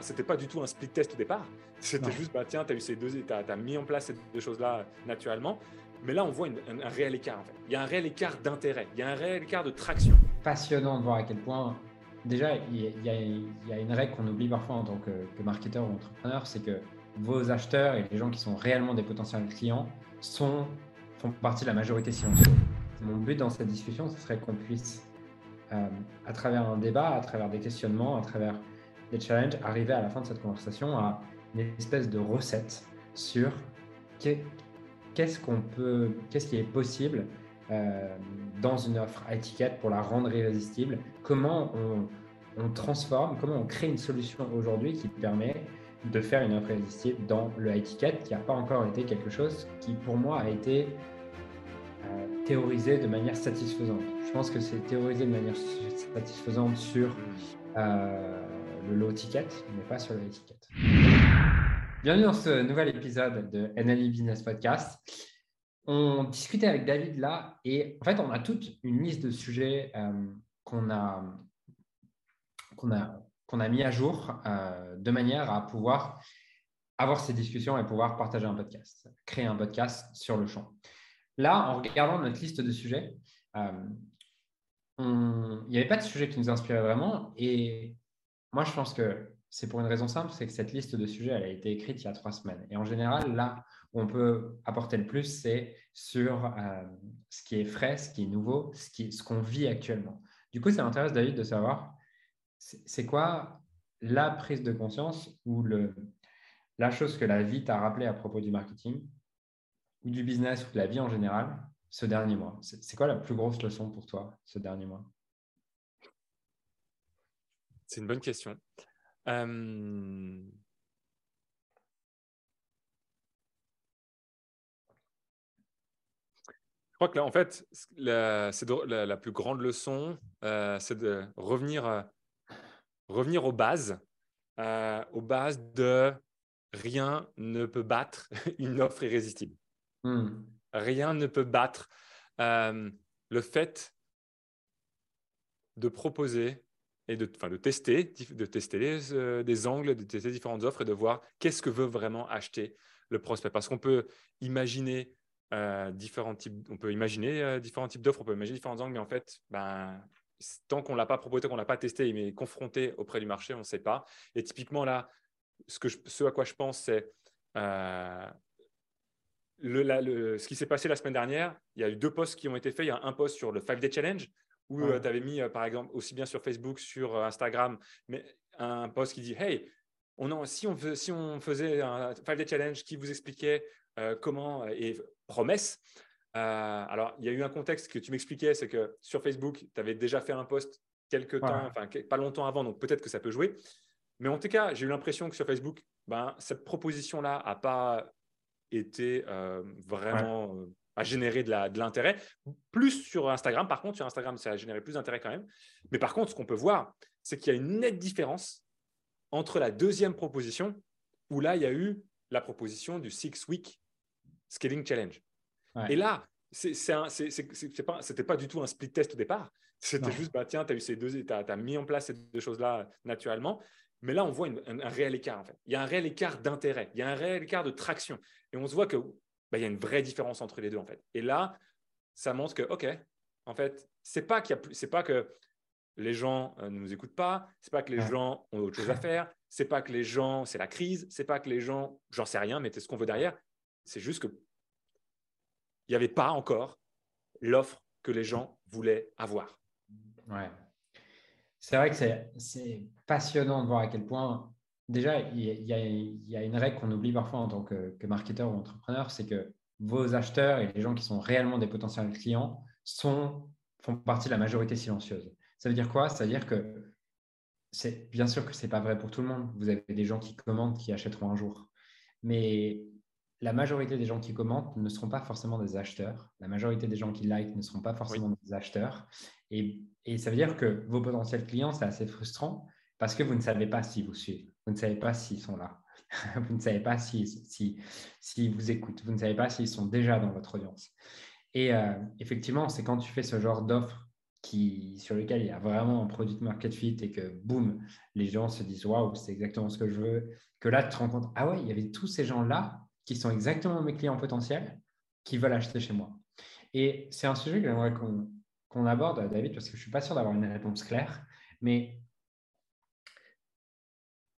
c'était pas, pas du tout un split test au départ. C'était juste, bah, tiens, tu as eu ces deux, tu as, mis en place ces deux choses-là naturellement. Mais là, on voit un, réel écart. En fait. Il y a un réel écart d'intérêt, il y a un réel écart de traction. Passionnant de voir à quel point, déjà, il y a, une règle qu'on oublie parfois en tant que, que marketeur ou entrepreneur, c'est que vos acheteurs et les gens qui sont réellement des potentiels clients sont, font partie de la majorité silencieuse. Mon but dans cette discussion, ce serait qu'on puisse, euh, à travers un débat, à travers des questionnements, à travers des challenges, arriver à la fin de cette conversation à une espèce de recette sur qu'est-ce qu'on peut, qu'est-ce qui est possible euh, dans une offre à étiquette pour la rendre irrésistible, comment on, transforme, comment on crée une solution aujourd'hui qui permet de faire une offre irrésistible dans le ticket qui n'a pas encore été quelque chose qui pour moi a été euh, théorisé de manière satisfaisante. Je pense que c'est théorisé de manière satisfaisante sur euh, le low ticket, mais pas sur le ticket. Bienvenue dans ce nouvel épisode de NLE Business Podcast. On discutait avec David là et en fait on a toute une liste de sujets euh, qu'on a qu'on a qu'on a mis à jour euh, de manière à pouvoir avoir ces discussions et pouvoir partager un podcast, créer un podcast sur le champ. Là, en regardant notre liste de sujets, euh, il n'y avait pas de sujet qui nous inspirait vraiment. Et moi, je pense que c'est pour une raison simple, c'est que cette liste de sujets, elle a été écrite il y a trois semaines. Et en général, là où on peut apporter le plus, c'est sur euh, ce qui est frais, ce qui est nouveau, ce qu'on vit actuellement. Du coup, ça m'intéresse, David, de savoir c'est quoi la prise de conscience ou la chose que la vie t'a rappelé à propos du marketing ou du business ou de la vie en général ce dernier mois? C'est quoi la plus grosse leçon pour toi ce dernier mois? C'est une bonne question. Euh, je crois que là, en fait, la, la, plus grande leçon, euh, c'est de revenir revenir aux bases, euh, aux bases de rien ne peut battre une offre irrésistible. Hmm. Rien ne peut battre euh, le fait de proposer de, tester, de tester euh, des angles, de tester différentes offres et de voir qu'est-ce que veut vraiment acheter le prospect. Parce qu'on peut imaginer différents types, on peut imaginer différents types d'offres, on peut imaginer différents angles, mais en fait, ben, tant qu'on ne l'a pas proposé, qu'on ne l'a pas testé, mais confronté auprès du marché, on ne sait pas. Et typiquement, là, ce, à quoi je pense, c'est euh, le, ce qui s'est passé la semaine dernière. Il y a eu deux posts qui ont été faits. Il y a un post sur le 5-Day Challenge où euh, tu avais mis, euh, par exemple, aussi bien sur Facebook, sur Instagram, mais un post qui dit Hey, on si, on si on faisait un 5-Day Challenge qui vous expliquait comment, et promesse, euh, alors, il y a eu un contexte que tu m'expliquais, c'est que sur Facebook, tu avais déjà fait un post quelques temps, enfin pas longtemps avant, donc peut-être que ça peut jouer. Mais en tout cas, j'ai eu l'impression que sur Facebook, ben, cette proposition-là n'a pas été euh, vraiment euh, à générer de l'intérêt. plus sur Instagram, par contre, sur Instagram, ça a généré plus d'intérêt quand même. Mais par contre, ce qu'on peut voir, c'est qu'il y a une nette différence entre la deuxième proposition, où là, il y a eu la proposition du Six Week Scaling Challenge. Et là, c'était pas, pas du tout un split test au départ. C'était juste, bah, tiens, tu as eu ces deux, tu as, mis en place ces deux choses-là naturellement. Mais là, on voit un, réel écart, en fait. Il y a un réel écart d'intérêt, il y a un réel écart de traction. Et on se voit qu'il bah, y a une vraie différence entre les deux, en fait. Et là, ça montre que, OK, en fait, c'est pas qu'il c'est pas que les gens euh, ne nous écoutent pas, c'est pas que les gens ont autre chose à faire, c'est pas que les gens, c'est la crise, c'est pas que les gens, j'en sais rien, mettez ce qu'on veut derrière. C'est juste que il n'y avait pas encore l'offre que les gens voulaient avoir. Ouais. C'est vrai que c'est passionnant de voir à quel point, déjà, il y, a, une règle qu'on oublie parfois en tant que, marketeur ou entrepreneur, c'est que vos acheteurs et les gens qui sont réellement des potentiels clients sont, font partie de la majorité silencieuse. Ça veut dire quoi? Ça veut dire que c'est bien sûr que ce n'est pas vrai pour tout le monde. Vous avez des gens qui commandent, qui achèteront un jour. Mais la majorité des gens qui commentent ne seront pas forcément des acheteurs. La majorité des gens qui like ne seront pas forcément des acheteurs. Et, ça veut dire que vos potentiels clients, c'est assez frustrant parce que vous ne savez pas s'ils vous suivent. Vous ne savez pas s'ils sont là. vous ne savez pas s'ils si, si, vous écoutent. Vous ne savez pas s'ils sont déjà dans votre audience. Et euh, effectivement, c'est quand tu fais ce genre d'offre sur lequel il y a vraiment un produit de market fit et que boum, les gens se disent waouh, c'est exactement ce que je veux, que là tu te rends compte, ah ouais, il y avait tous ces gens-là qui sont exactement mes clients potentiels qui veulent acheter chez moi. Et c'est un sujet que j'aimerais qu'on aborde, David, parce que je ne suis pas sûr d'avoir une réponse claire, mais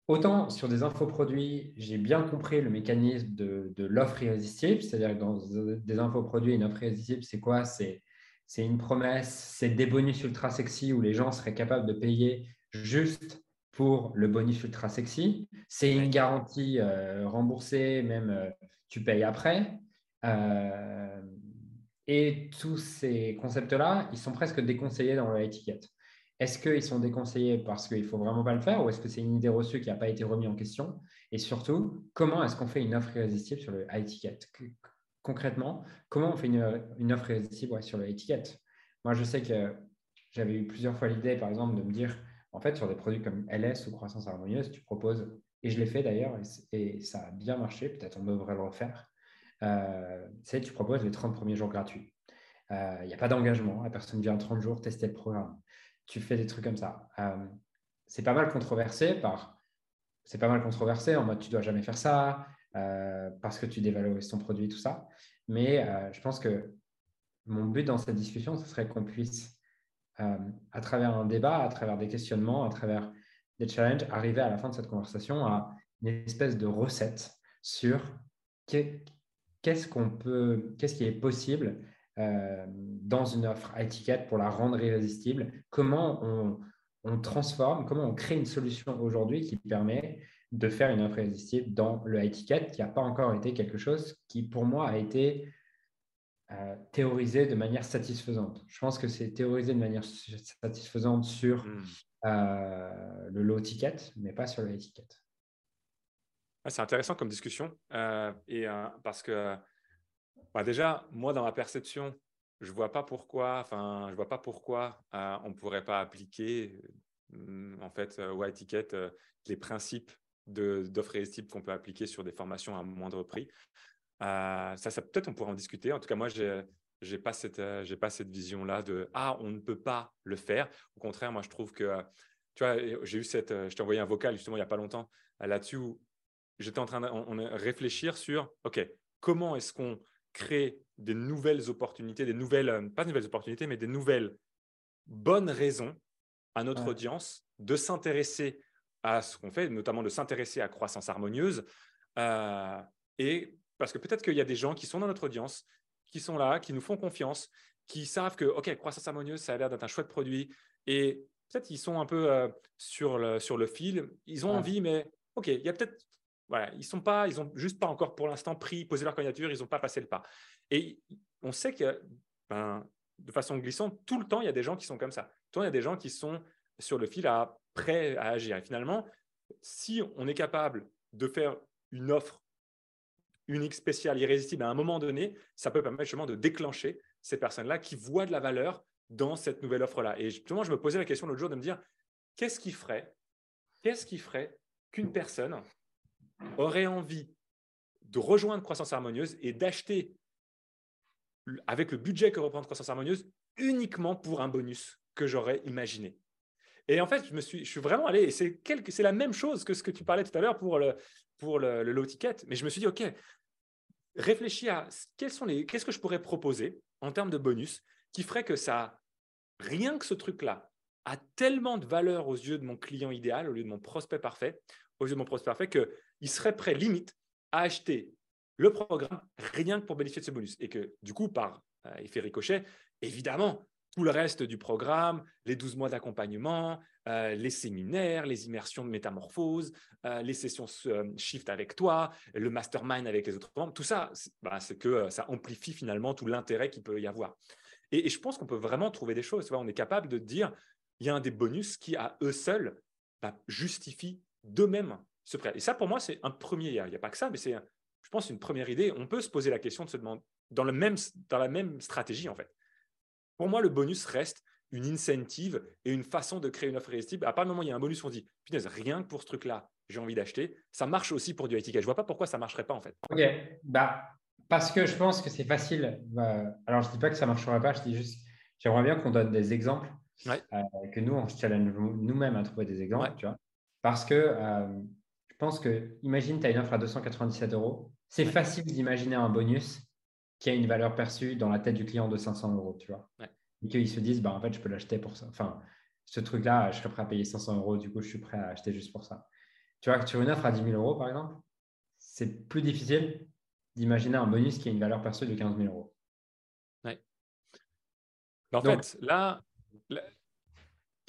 autant sur des infoproduits, j'ai bien compris le mécanisme de, de l'offre irrésistible, c'est-à-dire que dans des infoproduits, une offre irrésistible, c'est quoi? C'est c'est une promesse, c'est des bonus ultra sexy où les gens seraient capables de payer juste pour le bonus ultra sexy. C'est une garantie euh, remboursée, même euh, tu payes après. Euh, et tous ces concepts-là, ils sont presque déconseillés dans l'étiquette. Est-ce qu'ils sont déconseillés parce qu'il ne faut vraiment pas le faire ou est-ce que c'est une idée reçue qui n'a pas été remise en question? Et surtout, comment est-ce qu'on fait une offre irrésistible sur le étiquette concrètement, comment on fait une, offre irrésistible sur l'étiquette Moi, je sais que j'avais eu plusieurs fois l'idée, par exemple, de me dire, en fait, sur des produits comme LS ou croissance harmonieuse, tu proposes, et je l'ai fait d'ailleurs, et, ça a bien marché, peut-être on devrait le refaire, euh, c'est tu proposes les 30 premiers jours gratuits. Il euh, n'y a pas d'engagement, la personne vient 30 jours tester le programme. Tu fais des trucs comme ça. Euh, c'est pas mal controversé par... C'est pas mal controversé en mode tu dois jamais faire ça, euh, parce que tu dévalorises ton produit, tout ça. Mais euh, je pense que mon but dans cette discussion, ce serait qu'on puisse, à travers un débat, à travers des questionnements, à travers des challenges, arriver à la fin de cette conversation à une espèce de recette sur qu'est-ce qu'on peut, qu'est-ce qui est possible dans une offre à étiquette pour la rendre irrésistible, comment on, on transforme, comment on crée une solution aujourd'hui qui permet de faire une offre irrésistible dans le high ticket, qui n'a pas encore été quelque chose qui, pour moi, a été euh, théorisé de manière satisfaisante. Je pense que c'est théorisé de manière satisfaisante sur hmm. euh, le low ticket, mais pas sur le high ticket. c'est intéressant comme discussion, euh, et, parce que bah, déjà, moi, dans ma perception, je vois pas pourquoi, enfin, je vois pas pourquoi on ne pourrait pas appliquer en fait au high ticket les principes d'offres irrésistibles qu'on peut appliquer sur des formations à moindre prix. Euh, ça, ça peut-être on pourrait en discuter. En tout cas, moi, j'ai n'ai pas cette, euh, j'ai pas cette vision-là de ah, on ne peut pas le faire. Au contraire, moi, je trouve que tu vois, j'ai eu cette, je t'ai envoyé un vocal justement il n'y a pas longtemps euh, là-dessus où j'étais en train de réfléchir sur ok, comment est-ce qu'on crée des nouvelles opportunités, des nouvelles, pas de nouvelles opportunités, mais des nouvelles bonnes raisons à notre audience de s'intéresser à ce qu'on fait, notamment de s'intéresser à croissance harmonieuse. Euh, et parce que peut-être qu'il y a des gens qui sont dans notre audience, qui sont là, qui nous font confiance, qui savent que, OK, croissance harmonieuse, ça a l'air d'être un chouette produit. Et peut-être ils sont un peu euh, sur, le, sur le fil. Ils ont envie, mais OK, il y a peut-être. Ils sont pas, ils ont juste pas encore pour l'instant pris, posé leur candidature, ils n'ont pas passé le pas. Et on sait que, ben, de façon glissante, tout le temps, il y a des gens qui sont comme ça. Tout le temps, il y a des gens qui sont sur le fil à prêt à agir. Et finalement, si on est capable de faire une offre unique, spéciale, irrésistible à un moment donné, ça peut permettre justement de déclencher ces personnes-là qui voient de la valeur dans cette nouvelle offre-là. Et justement, je me posais la question l'autre jour de me dire, qu'est-ce qui ferait, qu'est-ce qui ferait qu'une personne aurait envie de rejoindre Croissance Harmonieuse et d'acheter avec le budget que représente Croissance Harmonieuse uniquement pour un bonus que j'aurais imaginé. Et en fait, je, me suis, je suis vraiment allé, et c'est, c'est la même chose que ce que tu parlais tout à l'heure pour le, pour le, low ticket, mais je me suis dit, OK, réfléchis à quels sont les, qu'est-ce que je pourrais proposer en termes de bonus qui ferait que ça, rien que ce truc-là, a tellement de valeur aux yeux de mon client idéal, au lieu de mon prospect parfait, aux yeux de mon prospect parfait, qu'il serait prêt limite à acheter le programme rien que pour bénéficier de ce bonus. Et que du coup, par euh, effet ricochet, évidemment, tout le reste du programme, les 12 mois d'accompagnement, euh, les séminaires, les immersions de métamorphose, euh, les sessions euh, shift avec toi, le mastermind avec les autres membres, tout ça, c'est bah, que ça amplifie finalement tout l'intérêt qu'il peut y avoir. Et, je pense qu'on peut vraiment trouver des choses. On est capable de dire, il y a un des bonus qui, à eux seuls, bah, justifie d'eux-mêmes ce prêt. Et ça, pour moi, c'est un premier. Il n'y a, pas que ça, mais c'est, je pense, une première idée. On peut se poser la question de se demander, dans, le même, dans la même stratégie, en fait pour moi, le bonus reste une incentive et une façon de créer une offre irrésistible. À part le moment où il y a un bonus, on dit, punaise, rien que pour ce truc-là, j'ai envie d'acheter. Ça marche aussi pour du high ticket. Je vois pas pourquoi ça marcherait pas en fait. Ok, bah, parce que je pense que c'est facile. Bah, alors, je dis pas que ça marcherait pas, je dis juste, j'aimerais bien qu'on donne des exemples, que nous, on se challenge nous-mêmes à trouver des exemples, tu vois. Parce que je pense que, imagine, tu as une offre à 297 euros. C'est facile d'imaginer un bonus qui a une valeur perçue dans la tête du client de 500 euros, tu vois. Et qu'ils se disent, bah, en fait, je peux l'acheter pour ça. Enfin, ce truc-là, je serais prêt à payer 500 euros, du coup, je suis prêt à acheter juste pour ça. Tu vois, que sur une offre à 10 000 euros, par exemple, c'est plus difficile d'imaginer un bonus qui a une valeur perçue de 15 000 euros. Ouais. en fait, là,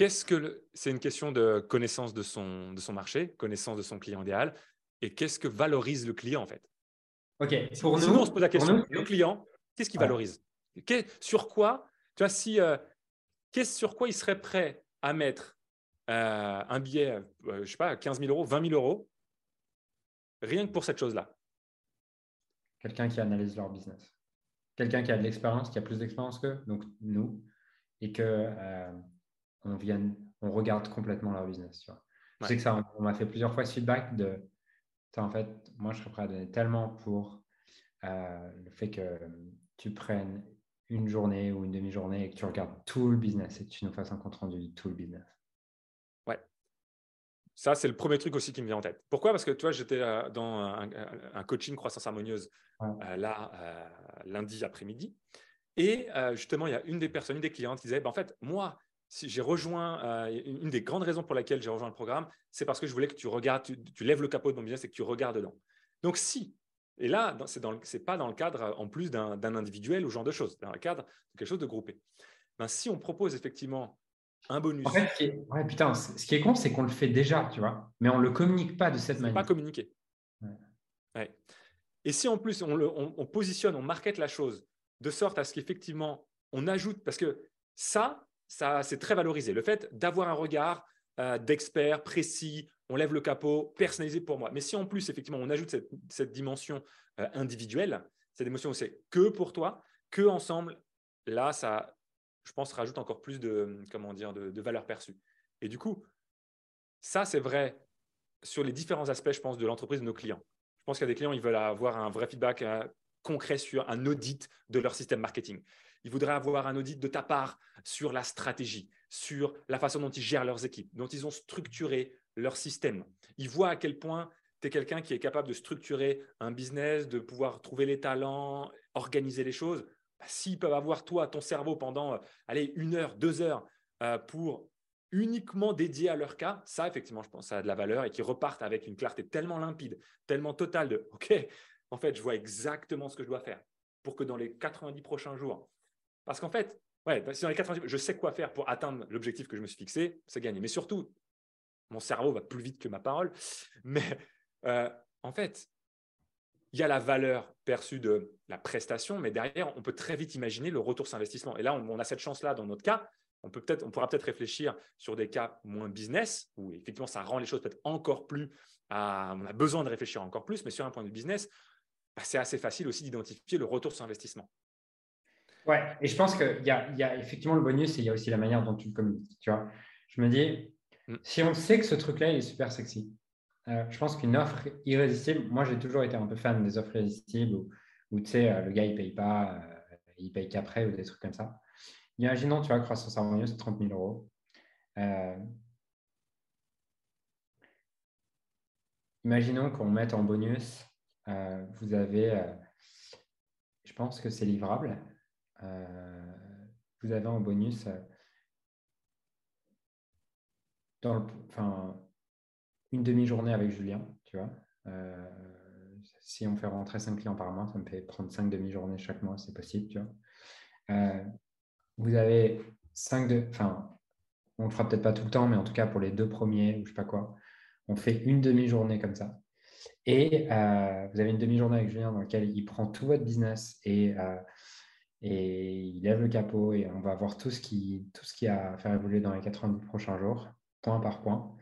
qu'est-ce que c'est une question de connaissance de son, de son marché, connaissance de son client idéal, et qu'est-ce que valorise le client en fait? Ok. Pour nous, on se pose la question le client, qu'est-ce qu'il valorise? Sur quoi Tu vois, si euh, qu'est-ce sur quoi il serait prêt à mettre euh, un billet, euh, je sais pas, 15 000 euros, 20 000 euros, rien que pour cette chose-là? Quelqu'un qui analyse leur business. Quelqu'un qui a de l'expérience, qui a plus d'expérience qu'eux, donc nous, et que euh, on, vienne, on regarde complètement leur business. Tu vois. Je sais que ça, on m'a fait plusieurs fois ce feedback de, en fait, moi, je serais prêt à donner tellement pour le fait que tu prennes une journée ou une demi-journée et que tu regardes tout le business et que tu nous fasses un compte rendu de tout le business. Ouais. Ça, c'est le premier truc aussi qui me vient en tête. Pourquoi? Parce que tu vois, j'étais euh, dans un, coaching croissance harmonieuse euh, là, euh, lundi après-midi. Et justement, il y a une des personnes, une des clientes qui disait bah, En fait, moi, si j'ai rejoint, une des grandes raisons pour laquelle j'ai rejoint le programme, c'est parce que je voulais que tu regardes, tu, tu lèves le capot de mon business et que tu regardes dedans. Donc, si et là, ce n'est pas dans le cadre, en plus d'un individuel ou genre de choses, dans le cadre de quelque chose de groupé. Ben, si on propose effectivement un bonus. En fait, ce qui est, ouais, putain, ce qui est con, c'est qu'on le fait déjà, tu vois, mais on ne le communique pas de cette manière. pas communiqué. Ouais. Et si en plus on, le, on, positionne, on market la chose de sorte à ce qu'effectivement on ajoute, parce que ça, ça c'est très valorisé, le fait d'avoir un regard euh, d'expert précis, on lève le capot, personnalisé pour moi. Mais si en plus, effectivement, on ajoute cette, dimension euh, individuelle, cette émotion où c'est que pour toi, que ensemble, là, ça, je pense, rajoute encore plus de, comment dire, de, valeur perçue. Et du coup, ça, c'est vrai sur les différents aspects, je pense, de l'entreprise de nos clients. Je pense qu'il y a des clients, ils veulent avoir un vrai feedback euh, concret sur un audit de leur système marketing. Ils voudraient avoir un audit de ta part sur la stratégie, sur la façon dont ils gèrent leurs équipes, dont ils ont structuré leur système. Ils voient à quel point tu es quelqu'un qui est capable de structurer un business, de pouvoir trouver les talents, organiser les choses. Bah, s'ils peuvent avoir toi, ton cerveau pendant euh, allez, une heure, deux heures euh, pour uniquement dédier à leur cas, ça, effectivement, je pense, ça a de la valeur et qu'ils repartent avec une clarté tellement limpide, tellement totale de OK, en fait, je vois exactement ce que je dois faire pour que dans les 90 prochains jours, parce qu'en fait, ouais, si dans les 90, je sais quoi faire pour atteindre l'objectif que je me suis fixé, c'est gagné. Mais surtout, mon cerveau va plus vite que ma parole. Mais euh, en fait, il y a la valeur perçue de la prestation, mais derrière, on peut très vite imaginer le retour sur investissement. Et là, on, a cette chance-là dans notre cas. On, peut peut-être, on pourra peut-être réfléchir sur des cas moins business, où effectivement, ça rend les choses peut-être encore plus. On a besoin de réfléchir encore plus, mais sur un point de business, bah, c'est assez facile aussi d'identifier le retour sur investissement. Ouais, et je pense qu'il y a, y a effectivement le bonus et il y a aussi la manière dont tu le communiques. Tu vois, je me dis, Mm. Si on sait que ce truc-là est super sexy, euh, je pense qu'une offre irrésistible, moi j'ai toujours été un peu fan des offres irrésistibles où, tu sais, euh, le gars il paye pas, euh, il paye qu'après ou des trucs comme ça. Imaginons, tu vois, croissance harmonieuse, c'est 30 000 euros. imaginons qu'on mette en bonus, vous avez, je pense que c'est livrable, vous avez en bonus enfin, une demi-journée avec Julien, tu vois. Euh, si on fait rentrer 5 clients par mois, ça me fait prendre 5 demi-journées chaque mois, c'est possible, tu vois. Euh, vous avez 5 de. Enfin, on ne le fera peut-être pas tout le temps, mais en tout cas pour les deux premiers je sais pas quoi, on fait une demi-journée comme ça. Et euh, vous avez une demi-journée avec Julien dans laquelle il prend tout votre business et, et il lève le capot et on va voir tout ce qui, tout ce qui a à faire évoluer dans les 90 prochains jours point par point.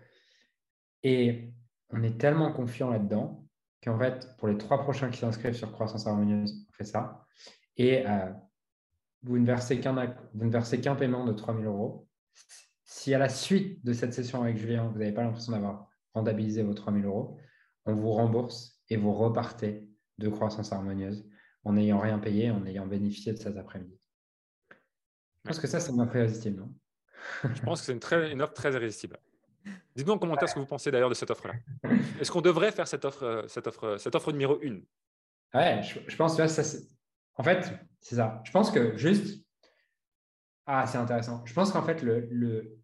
Et on est tellement confiant là-dedans qu'en fait, pour les trois prochains qui s'inscrivent sur Croissance Harmonieuse, on fait ça. Et euh, vous ne versez qu'un paiement de 3000 euros. Si à la suite de cette session avec Julien, vous n'avez pas l'impression d'avoir rentabilisé vos 3000 euros, on vous rembourse et vous repartez de Croissance Harmonieuse en n'ayant rien payé, en ayant bénéficié de cet après-midi. Je pense que ça, c'est une offre irrésistible, non? Je pense que c'est une, très, une offre très irrésistible. Dites-nous en commentaire ce que vous pensez d'ailleurs de cette offre-là. Est-ce qu'on devrait faire cette offre, euh, cette offre, cette offre numéro une? Ouais, je, pense que ça, en fait, c'est ça. Je pense que juste. Ah, c'est intéressant. Je pense qu'en fait, le, le,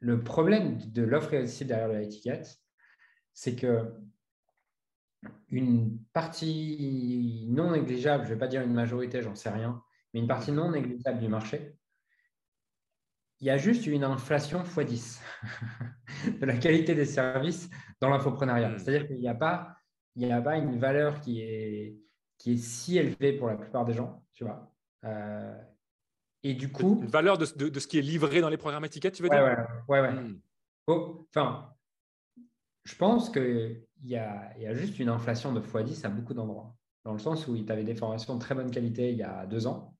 le, problème de l'offre irrésistible derrière l'étiquette, c'est que une partie non négligeable, je ne vais pas dire une majorité, j'en sais rien, mais une partie non négligeable du marché, il y a juste une inflation x10 de la qualité des services dans l'infoprenariat. Hmm. C'est-à-dire qu'il n'y a, pas, il a pas une valeur qui est, qui est si élevée pour la plupart des gens, tu vois. Euh, et du coup. Une valeur de, de, ce qui est livré dans les programmes étiquettes, tu veux dire? Ouais, ouais, ouais. Hmm. Oh, enfin, je pense qu'il y a, y a juste une inflation de x10 à beaucoup d'endroits. Dans le sens où tu avais des formations de très bonne qualité il y a deux ans.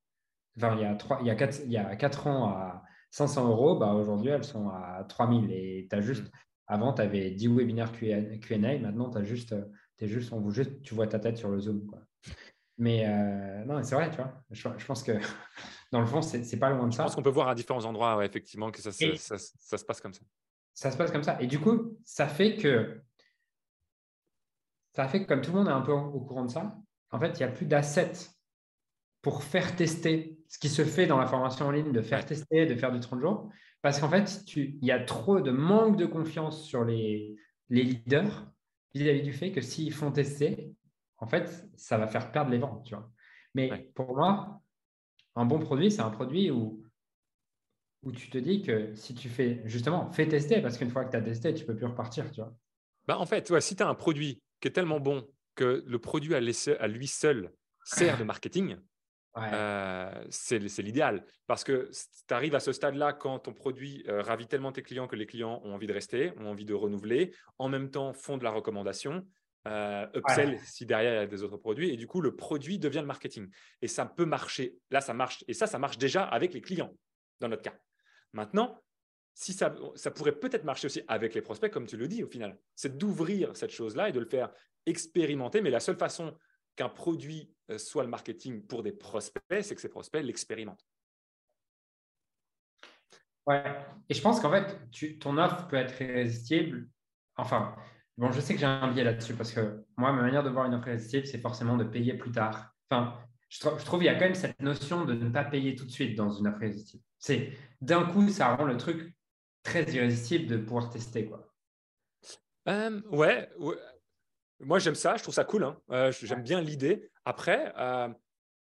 Enfin, il y a, trois, il y a, quatre, il y a quatre ans à 500 euros, bah, aujourd'hui, elles sont à 3000. Et tu as juste, mm. avant, tu avais 10 webinaires QA. Maintenant, as juste, es juste, on vous juste, tu vois ta tête sur le Zoom. Quoi. Mais euh, non, c'est vrai, tu vois. Je, pense que dans le fond, c'est pas loin de ça. Je pense qu'on peut voir à différents endroits, effectivement, que ça, ça, ça, se passe comme ça. Ça se passe comme ça. Et du coup, ça fait que, ça fait que comme tout le monde est un peu au courant de ça, en fait, il n'y a plus d'assets pour faire tester ce qui se fait dans la formation en ligne, de faire tester, de faire du 30 jours. Parce qu'en fait, il y a trop de manque de confiance sur les, les leaders vis-à-vis du fait que s'ils font tester, en fait, ça va faire perdre les ventes. Tu vois. Mais pour moi, un bon produit, c'est un produit où, où tu te dis que si tu fais, justement, fais tester, parce qu'une fois que tu as testé, tu ne peux plus repartir. Tu vois. Bah en fait, si tu as un produit qui est tellement bon que le produit à lui seul sert de marketing, euh, c'est l'idéal. Parce que tu arrives à ce stade-là quand ton produit euh, ravit tellement tes clients que les clients ont envie de rester, ont envie de renouveler, en même temps font de la recommandation, euh, upsell si derrière il y a des autres produits, et du coup le produit devient le marketing. Et ça peut marcher. Là, ça marche. Et ça, ça marche déjà avec les clients, dans notre cas. Maintenant, si ça, ça pourrait peut-être marcher aussi avec les prospects, comme tu le dis au final, c'est d'ouvrir cette chose-là et de le faire expérimenter. Mais la seule façon qu'un produit euh, soit le marketing pour des prospects, c'est que ces prospects l'expérimentent. Ouais, et je pense qu'en fait, ton offre peut être irrésistible. Enfin, bon, je sais que j'ai un biais là-dessus parce que moi, ma manière de voir une offre irrésistible, c'est forcément de payer plus tard. Enfin, je, je trouve qu'il y a quand même cette notion de ne pas payer tout de suite dans une offre irrésistible. C'est d'un coup, ça rend le truc très irrésistible de pouvoir tester. Quoi. Euh, ouais, ouais, moi, j'aime ça, je trouve ça cool. Hein. Euh, j'aime bien l'idée. Après, euh,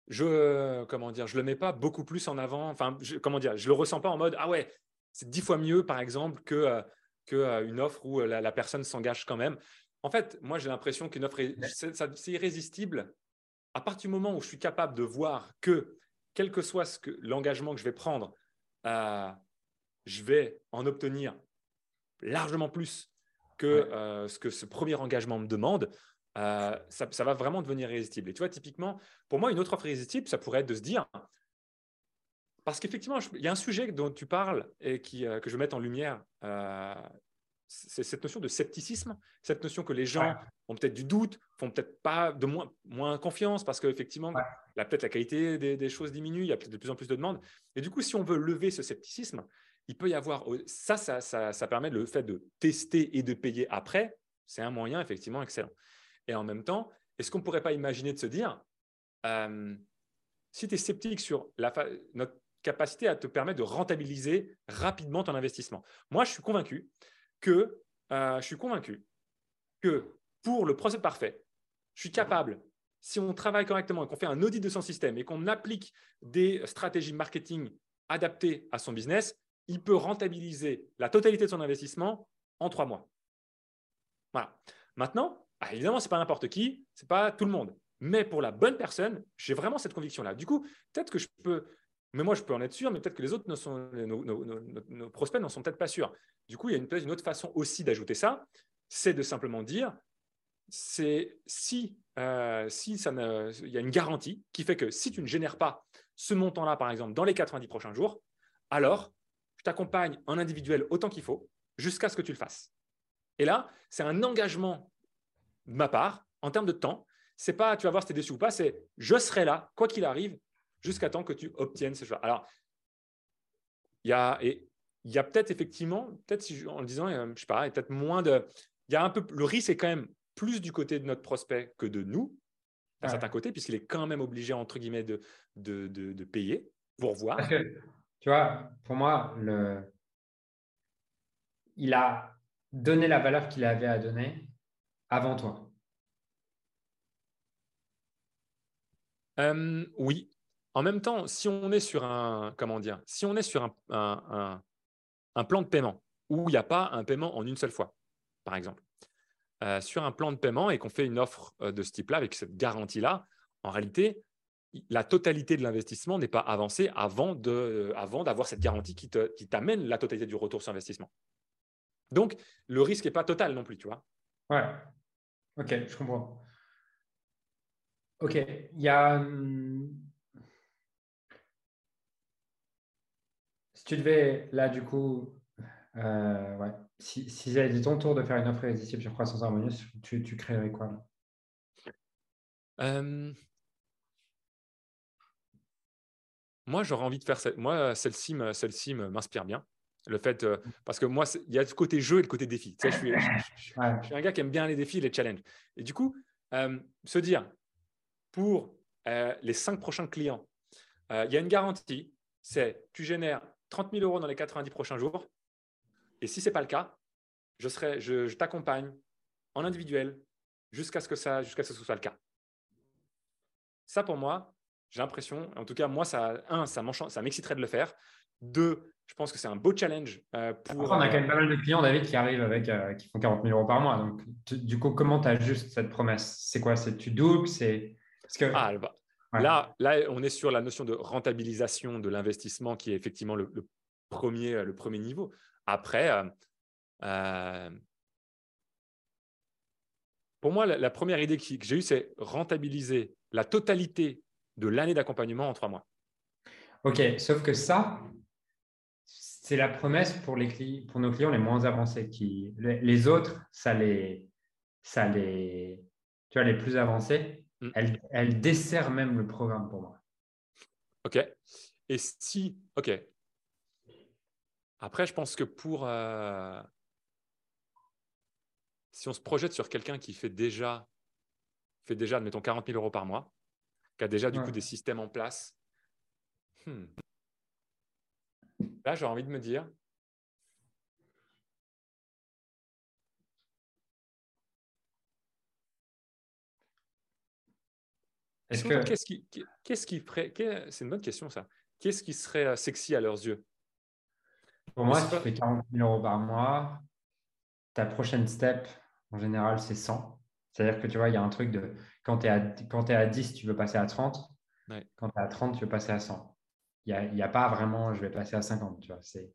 je comment dire, je le mets pas beaucoup plus en avant. Enfin, je, comment dire, je le ressens pas en mode ah ouais, c'est dix fois mieux par exemple que que une offre où la, personne s'engage quand même. En fait, moi, j'ai l'impression qu'une offre, c'est irrésistible à partir du moment où je suis capable de voir que quel que soit ce que l'engagement que je vais prendre, je vais en obtenir largement plus que euh, ce que ce premier engagement me demande, euh, ça, va vraiment devenir irrésistible. Et tu vois, typiquement, pour moi, une autre offre irrésistible, ça pourrait être de se dire, parce qu'effectivement, il y a un sujet dont tu parles et qui, euh, que je veux mettre en lumière, c'est cette notion de scepticisme, cette notion que les gens ont peut-être du doute, font peut-être pas de moins, moins confiance parce qu'effectivement, peut-être la qualité des, des, choses diminue, il y a peut-être de plus en plus de demandes. Et du coup, si on veut lever ce scepticisme, il peut y avoir ça, ça, ça, permet le fait de tester et de payer après. C'est un moyen effectivement excellent. Et en même temps, est-ce qu'on ne pourrait pas imaginer de se dire, euh, si tu es sceptique sur notre capacité à te permettre de rentabiliser rapidement ton investissement? Moi, je suis convaincu que euh, je suis convaincu que pour le procès parfait, je suis capable, si on travaille correctement et qu'on fait un audit de son système et qu'on applique des stratégies marketing adaptées à son business, il peut rentabiliser la totalité de son investissement en trois mois. Voilà. Maintenant, ah, évidemment, ce n'est pas n'importe qui, ce n'est pas tout le monde. Mais pour la bonne personne, j'ai vraiment cette conviction-là. Du coup, peut-être que je peux, mais moi je peux en être sûr, mais peut-être que les autres, nos, prospects n'en sont peut-être pas sûrs. Du coup, il y a une, une autre façon aussi d'ajouter ça, c'est de simplement dire, c'est si, euh, si ça il y a une garantie qui fait que si tu ne génères pas ce montant-là, par exemple, dans les 90 prochains jours, alors je t'accompagne en individuel autant qu'il faut jusqu'à ce que tu le fasses. Et là, c'est un engagement de ma part en termes de temps. C'est pas tu vas voir si tu es déçu ou pas, c'est je serai là, quoi qu'il arrive, jusqu'à temps que tu obtiennes ce choix. Alors, il y a, et il y a peut-être effectivement, peut-être si en le disant, euh, je sais pas, peut-être moins de. Il y a un peu, le risque est quand même plus du côté de notre prospect que de nous, d'un certain côté, puisqu'il est quand même obligé, entre guillemets, de, de, de, payer pour voir. Tu vois, pour moi, il a donné la valeur qu'il avait à donner avant toi. Euh, oui. En même temps, si on est sur un, comment dire, si on est sur un plan de paiement où il n'y a pas un paiement en une seule fois, par exemple, euh, sur un plan de paiement et qu'on fait une offre euh, de ce type-là avec cette garantie-là, en réalité, la totalité de l'investissement n'est pas avancée avant, de, avant d'avoir cette garantie qui, qui t'amène la totalité du retour sur investissement. Donc, le risque n'est pas total non plus, tu vois. Ouais. Ok, je comprends. Ok, il y a. Hum, si tu devais, là, du coup, euh, ouais. si, si c'était ton tour de faire une offre irrésistible sur croissance harmonieuse, tu, tu créerais quoi là? Euh, Moi, j'aurais envie de faire. Moi, celle-ci, celle-ci m'inspire bien. Le fait, euh, parce que moi, il y a ce côté jeu et le côté défi. Tu sais, je, suis, je, suis, un gars qui aime bien les défis et les challenges. Et du coup, se dire, pour les cinq prochains clients, il y a une garantie, c'est tu génères 30 000 euros dans les 90 prochains jours. Et si ce n'est pas le cas, je, serai, je, t'accompagne en individuel jusqu'à ce, que ça, jusqu'à ce que ce soit le cas. Ça, pour moi, j'ai l'impression, en tout cas, moi, ça, un, ça, m'exciterait de le faire. Deux, je pense que c'est un beau challenge. Euh, pour, on a quand même pas mal de clients, David, qui arrivent avec, euh, qui font 40 000 euros par mois. Donc, du coup, comment tu ajustes cette promesse? C'est quoi? C'est tu doubles? C'est que... Ah, bah, Là, là, on est sur la notion de rentabilisation de l'investissement qui est effectivement le, premier, le premier niveau. Après, euh, euh, pour moi, la, première idée que j'ai eue, c'est rentabiliser la totalité de l'année d'accompagnement en trois mois. OK, sauf que ça, c'est la promesse pour, les pour nos clients les moins avancés. Qui, les, autres, ça les, ça les, tu vois, les plus avancés, Mm. Elle, dessert même le programme pour moi. OK. Et si, OK. Après, je pense que pour. Euh, si on se projette sur quelqu'un qui fait déjà, fait déjà, admettons, 40 000 euros par mois, qui a déjà du coup des systèmes en place, hmm. là, j'ai envie de me dire, Qu'est-ce qui, qu'est-ce qui ferait C'est une bonne question ça. Qu'est-ce qui serait euh, sexy à leurs yeux? Pour moi, si tu fais 40 000 euros par mois, ta prochaine step, en général, c'est 100. C'est-à-dire que tu vois, il y a un truc de quand tu es, es, à 10, tu veux passer à 30. Quand tu es à 30, tu veux passer à 100. Il n'y a, a, pas vraiment, je vais passer à 50. Tu vois, c'est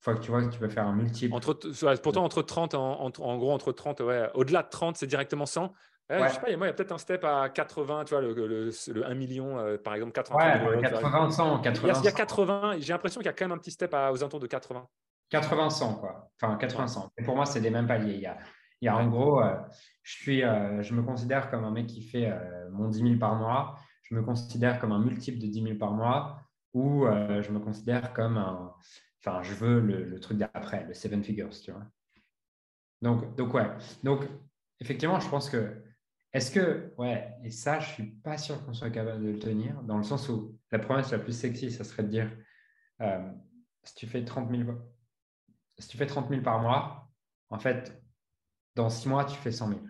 fois que tu vois que tu peux faire un multiple. Entre, pourtant, entre 30, en, en, en gros, entre 30, ouais, au-delà de 30, c'est directement 100. Je sais pas, il y a peut-être un step à 80, tu vois, le, le, 1 million, euh, par exemple, 80. Ouais, 80, 100, 80, il y a, 80, j'ai l'impression qu'il y a quand même un petit step à, aux alentours de 80. 80, 100, quoi. Enfin, 80, 100. Et pour moi, c'est des mêmes paliers. Il y a, en gros, euh, je, suis, euh, je me considère comme un mec qui fait mon 10 000 par mois. Je me considère comme un multiple de 10 000 par mois ou je me considère comme un. Enfin, je veux le, truc d'après, le seven figures, tu vois. Donc, donc, ouais. Donc, effectivement, je pense que est-ce que, ouais, et ça, je ne suis pas sûr qu'on soit capable de le tenir, dans le sens où la promesse la plus sexy, ça serait de dire euh, si, tu fais 30 000, si tu fais 30 000 par mois, en fait, dans six mois, tu fais 100 000.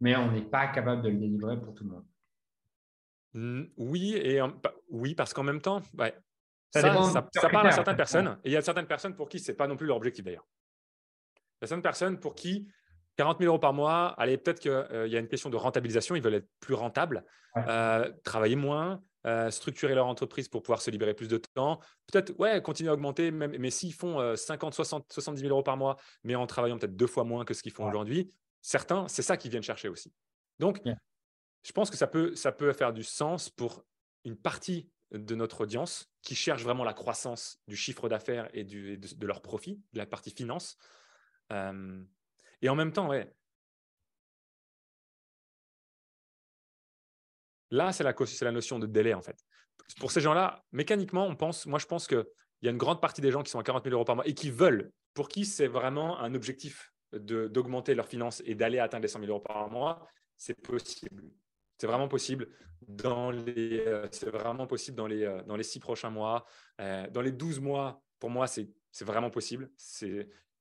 Mais on n'est pas capable de le délivrer pour tout le monde. Mmh, oui, et oui, parce qu'en même temps, ça, ça, parle à certaines personnes, et il y a certaines personnes pour qui ce n'est pas non plus leur objectif d'ailleurs. Il y a certaines personnes pour qui 40 000 euros par mois, allez, peut-être qu'il euh, y a une question de rentabilisation, ils veulent être plus rentables, euh, travailler moins, euh, structurer leur entreprise pour pouvoir se libérer plus de temps. Peut-être, ouais, continuer à augmenter, même, mais s'ils font 50, 60, 70 000 euros par mois, mais en travaillant peut-être deux fois moins que ce qu'ils font aujourd'hui, certains, c'est ça qu'ils viennent chercher aussi. Donc, je pense que ça peut, ça peut faire du sens pour une partie de notre audience qui cherche vraiment la croissance du chiffre d'affaires et, de, de, leur profit, de la partie finance. Et en même temps, ouais. Là, c'est la, la notion de délai, en fait. Pour ces gens-là, mécaniquement, on pense, moi, je pense qu'il il y a une grande partie des gens qui sont à 40 000 euros par mois et qui veulent, pour qui c'est vraiment un objectif d'augmenter leurs finances et d'aller atteindre les 100 000 euros par mois, c'est possible. C'est vraiment possible dans les, euh, c'est vraiment possible dans les, euh, dans les six prochains mois. Euh, dans les 12 mois, pour moi, c'est vraiment possible.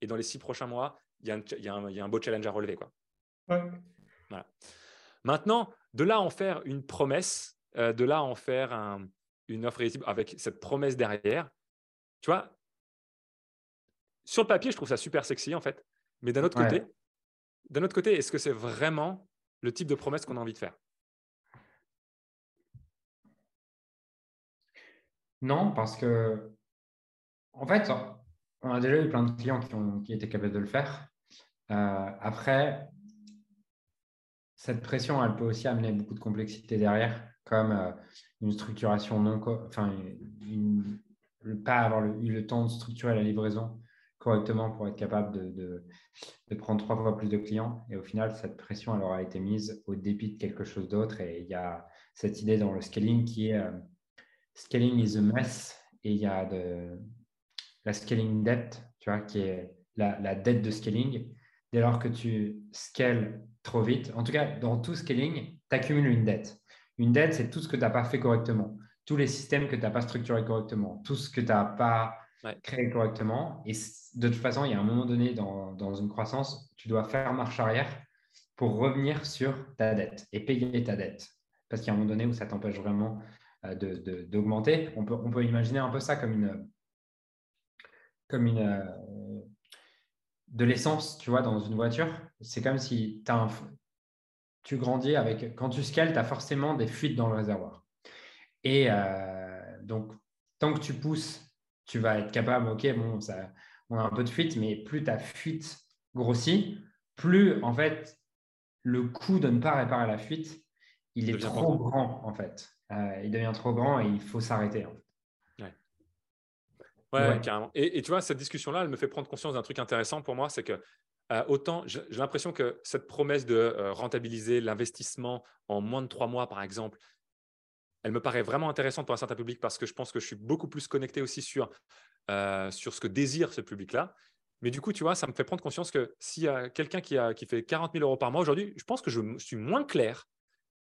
Et dans les six prochains mois, il y, a un, il, y y a un beau challenge à relever. Quoi. Voilà. Maintenant, de là en faire une promesse, de là en faire un, une offre irrésistible avec cette promesse derrière, tu vois, sur le papier, je trouve ça super sexy en fait. Mais d'un autre côté, d'un autre côté, est-ce que c'est vraiment le type de promesse qu'on a envie de faire? Non, parce que, en fait, on a déjà eu plein de clients qui, ont, qui étaient capables de le faire. Euh, après, cette pression, elle peut aussi amener beaucoup de complexité derrière, comme euh, une structuration non, enfin, pas avoir eu le temps de structurer la livraison correctement pour être capable de, prendre trois fois plus de clients. Et au final, cette pression, elle aura été mise au débit de quelque chose d'autre. Et il y a cette idée dans le scaling qui est euh, scaling is a mess. Et il y a de, la scaling debt, tu vois, qui est la dette de scaling. Dès lors que tu scales trop vite, en tout cas, dans tout scaling, tu accumules une dette. Une dette, c'est tout ce que tu n'as pas fait correctement, tous les systèmes que tu n'as pas structurés correctement, tout ce que tu n'as pas créé correctement. Et de toute façon, il y a un moment donné dans, dans, une croissance, tu dois faire marche arrière pour revenir sur ta dette et payer ta dette. Parce qu'il y a un moment donné où ça t'empêche vraiment euh, d'augmenter. on, peut, on peut imaginer un peu ça comme une, comme une, euh, de l'essence, tu vois, dans une voiture. C'est comme si as un, tu grandis avec. Quand tu scales, tu as forcément des fuites dans le réservoir. Et euh, donc, tant que tu pousses, tu vas être capable, OK, bon, ça, on a un peu de fuite, mais plus ta fuite grossit, plus en fait le coût de ne pas réparer la fuite, il est trop grand en fait. Euh, il devient trop grand et il faut s'arrêter. Ouais. carrément. Et, tu vois, cette discussion-là, elle me fait prendre conscience d'un truc intéressant pour moi, c'est que euh, autant j'ai l'impression que cette promesse de euh, rentabiliser l'investissement en moins de trois mois, par exemple, elle me paraît vraiment intéressante pour un certain public parce que je pense que je suis beaucoup plus connecté aussi sur, euh, sur ce que désire ce public-là. Mais du coup, tu vois, ça me fait prendre conscience que s'il y a quelqu'un qui, qui fait 40 000 euros par mois aujourd'hui, je pense que je suis moins clair.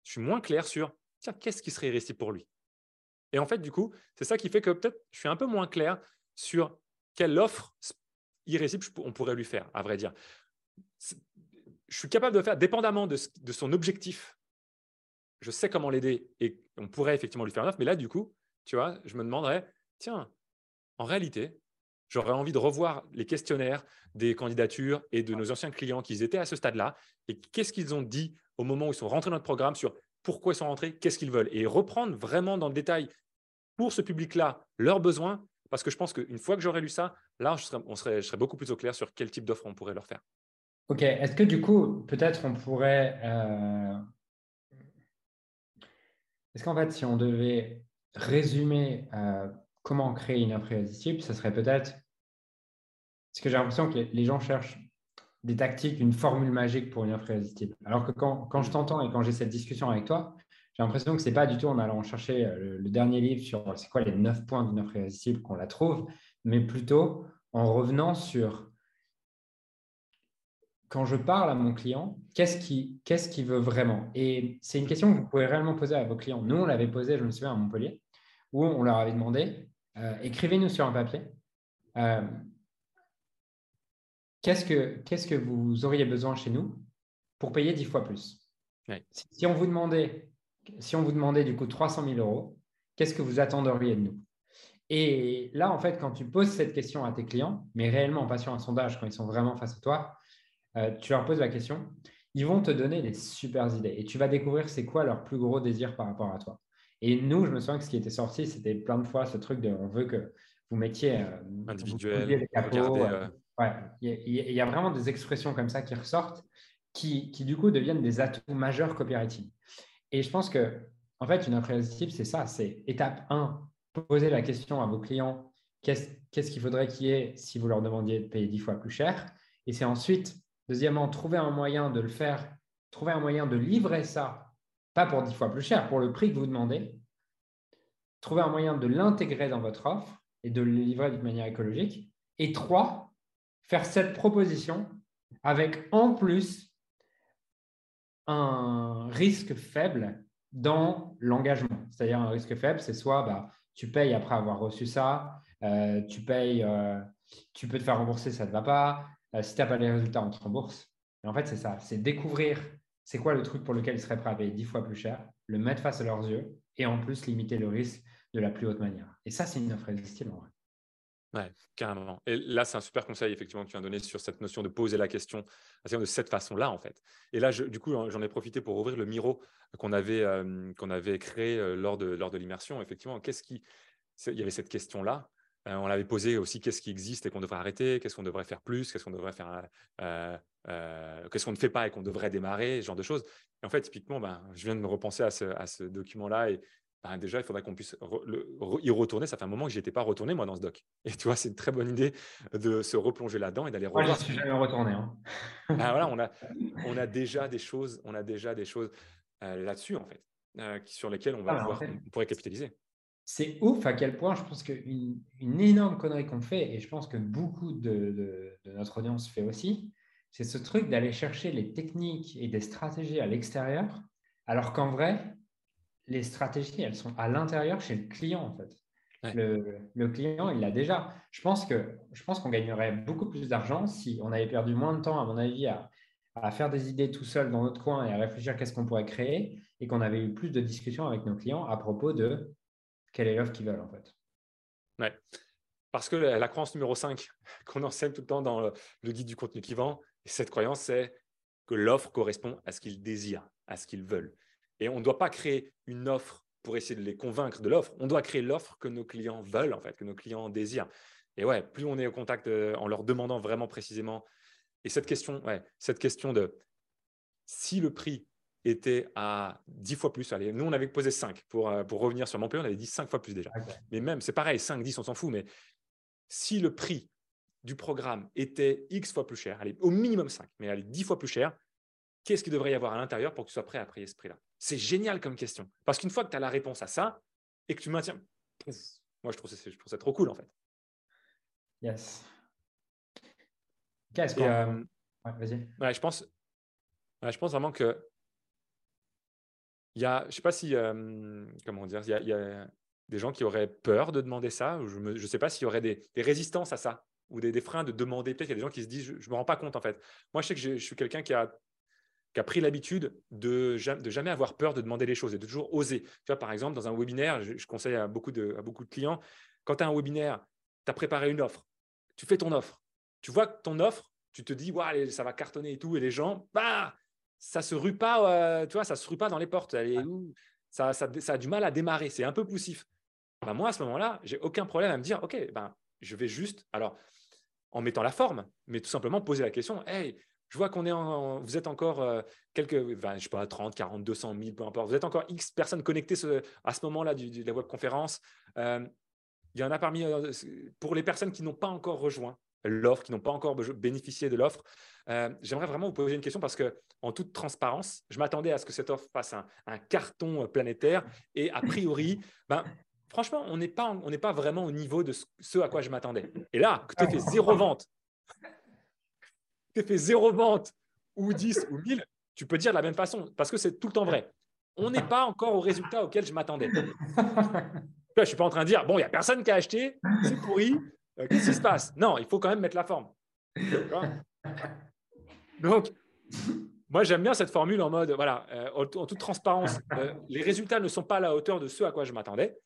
Je suis moins clair sur, tiens, qu'est-ce qui serait irrésistible pour lui? Et en fait, du coup, c'est ça qui fait que peut-être je suis un peu moins clair sur quelle offre irrésistible on pourrait lui faire, à vrai dire. Je suis capable de faire, dépendamment de, de son objectif je sais comment l'aider et on pourrait effectivement lui faire une offre. Mais là, du coup, tu vois, je me demanderais, tiens, en réalité, j'aurais envie de revoir les questionnaires des candidatures et de nos anciens clients qui étaient à ce stade-là et qu'est-ce qu'ils ont dit au moment où ils sont rentrés dans notre programme sur pourquoi ils sont rentrés, qu'est-ce qu'ils veulent et reprendre vraiment dans le détail pour ce public-là leurs besoins parce que je pense qu'une fois que j'aurai lu ça, là, je serais, on serait, je serais beaucoup plus au clair sur quel type d'offre on pourrait leur faire. Ok, est-ce que du coup, peut-être on pourrait euh, est-ce qu'en fait, si on devait résumer euh, comment créer une offre irrésistible, ce serait peut-être. Parce que j'ai l'impression que les gens cherchent des tactiques, une formule magique pour une offre irrésistible. Alors que quand, je t'entends et quand j'ai cette discussion avec toi, j'ai l'impression que ce n'est pas du tout en allant chercher euh, le, dernier livre sur c'est quoi les neuf points d'une offre irrésistible qu'on la trouve, mais plutôt en revenant sur quand je parle à mon client, qu'est-ce qu'il qu veut vraiment? Et c'est une question que vous pouvez réellement poser à vos clients. Nous, on l'avait posée, je me souviens, à Montpellier, où on leur avait demandé, euh, écrivez-nous sur un papier, euh, qu'est-ce que, que vous auriez besoin chez nous pour payer 10 fois plus? Si, on vous demandait, si on vous demandait du coup 300 000 euros, qu'est-ce que vous attendriez de nous? Et là, en fait, quand tu poses cette question à tes clients, mais réellement pas sur un sondage, quand ils sont vraiment face à toi, euh, tu leur poses la question, ils vont te donner des super idées et tu vas découvrir c'est quoi leur plus gros désir par rapport à toi. Et nous, je me souviens que ce qui était sorti, c'était plein de fois ce truc de on veut que vous mettiez euh, individuel, euh, ouais. il, y a, vraiment des expressions comme ça qui ressortent qui, qui du coup deviennent des atouts majeurs copywriting. Et je pense que en fait, une offre c'est ça, c'est étape 1, poser la question à vos clients, qu'est-ce qu'il faudrait qu'il y ait si vous leur demandiez de payer 10 fois plus cher? Et c'est ensuite Deuxièmement, trouver un moyen de le faire, trouver un moyen de livrer ça, pas pour dix fois plus cher, pour le prix que vous demandez. Trouver un moyen de l'intégrer dans votre offre et de le livrer d'une manière écologique. Et trois, faire cette proposition avec en plus un risque faible dans l'engagement. C'est-à-dire un risque faible, c'est soit bah, tu payes après avoir reçu ça, euh, tu payes, euh, tu peux te faire rembourser, ça ne va pas. Euh, si tu n'as pas les résultats, on te rembourse. en fait, c'est ça, c'est découvrir c'est quoi le truc pour lequel ils seraient prêts à payer 10 fois plus cher, le mettre face à leurs yeux et en plus limiter le risque de la plus haute manière. Et ça, c'est une offre irrésistible en vrai. Ouais, carrément. Et là, c'est un super conseil effectivement que tu as donné sur cette notion de poser la question de cette façon-là en fait. Et là, du coup, j'en ai profité pour ouvrir le Miro qu'on avait, euh, créé euh, lors de, l'immersion. Effectivement, qu'est-ce qui, il y avait cette question-là. Euh, on l'avait posé aussi qu'est-ce qui existe et qu'on devrait arrêter, qu'est-ce qu'on devrait faire plus, qu'est-ce qu'on devrait faire, qu'est-ce qu'on ne fait pas et qu'on devrait démarrer, ce genre de choses. Et en fait, typiquement, ben, je viens de me repenser à ce, à ce document-là et ben, déjà, il faudrait qu'on puisse y retourner. Ça fait un moment que je étais pas retourné, moi, dans ce doc. Et tu vois, c'est une très bonne idée de se replonger là-dedans et d'aller revoir. Moi, je suis jamais retourné. Hein. Ah, voilà, on a, on a déjà des choses, on a déjà des choses euh, là-dessus, en fait, euh, sur lesquelles on va ah, on pourrait capitaliser. C'est ouf à quel point je pense qu'une une énorme connerie qu'on fait, et je pense que beaucoup de, de notre audience fait aussi, c'est ce truc d'aller chercher les techniques et des stratégies à l'extérieur, alors qu'en vrai, les stratégies, elles sont à l'intérieur chez le client, en fait. Le, client, il l'a déjà. Je pense que je pense qu'on gagnerait beaucoup plus d'argent si on avait perdu moins de temps, à mon avis, à, faire des idées tout seul dans notre coin et à réfléchir qu'est-ce qu'on pourrait créer et qu'on avait eu plus de discussions avec nos clients à propos de quelle est l'offre qu'ils veulent, en fait. Ouais. Parce que la, croyance numéro 5 qu'on enseigne tout le temps dans le, le guide du contenu clivant, cette croyance, c'est que l'offre correspond à ce qu'ils désirent, à ce qu'ils veulent. Et on ne doit pas créer une offre pour essayer de les convaincre de l'offre. On doit créer l'offre que nos clients veulent, en fait, que nos clients désirent. Et ouais, plus on est au contact euh, en leur demandant vraiment précisément. Et cette question, ouais, cette question de si le prix était à 10 fois plus, allez, nous on avait posé 5 pour, euh, pour revenir sur mon prix, on avait dit 5 fois plus déjà. Mais même, c'est pareil, 5, 10, on s'en fout. Mais si le prix du programme était X fois plus cher, allez, au minimum 5, mais allez, 10 fois plus cher, qu'est-ce qu'il devrait y avoir à l'intérieur pour que tu sois prêt à payer ce prix-là? C'est génial comme question. Parce qu'une fois que tu as la réponse à ça et que tu maintiens, moi je trouve, ça, je trouve ça trop cool en fait. Yes. Qu'est-ce que. Euh, vas-y. je, pense, je pense vraiment que. Il y a, je ne sais pas si. Euh, comment dire Il y, a, des gens qui auraient peur de demander ça. Je ne sais pas s'il y aurait des, résistances à ça ou des, freins de demander. Peut-être qu'il y a des gens qui se disent Je ne me rends pas compte en fait. Moi, je sais que je suis quelqu'un qui a qui a pris l'habitude de, de, jamais avoir peur de demander les choses et de toujours oser. Tu vois, par exemple, dans un webinaire, je, conseille à beaucoup, de, à beaucoup de clients, quand tu as un webinaire, tu as préparé une offre, tu fais ton offre, tu vois ton offre, tu te dis, ouais, ça va cartonner et tout, et les gens, bah, ça se rue pas, euh, tu vois, ça se rue pas dans les portes. ça, ça, ça, a du mal à démarrer, c'est un peu poussif. Bah, moi, à ce moment-là, j'ai aucun problème à me dire, OK, ben, je vais juste, alors, en mettant la forme, mais tout simplement poser la question, hey, je vois qu'on est vous êtes encore euh, quelques, je je sais pas, 30, 40, 200 000, peu importe. Vous êtes encore X personnes connectées à ce moment-là de la webconférence. Euh, il y en a parmi, euh, pour les personnes qui n'ont pas encore rejoint l'offre, qui n'ont pas encore bénéficié de l'offre, j'aimerais vraiment vous poser une question parce que, en toute transparence, je m'attendais à ce que cette offre fasse un, carton planétaire et a priori, ben, franchement, on n'est pas, pas vraiment au niveau de ce, à quoi je m'attendais. Et là, que tu as fait zéro vente tu fait zéro vente ou 10 ou 1000, tu peux dire de la même façon parce que c'est tout le temps vrai. On n'est pas encore au résultat auquel je m'attendais. je ne suis pas en train de dire, bon, il n'y a personne qui a acheté, c'est pourri, euh, qu'est-ce qui se passe? Non, il faut quand même mettre la forme. Donc, moi, j'aime bien cette formule en mode, voilà, euh, en, toute transparence, euh, les résultats ne sont pas à la hauteur de ce à quoi je m'attendais.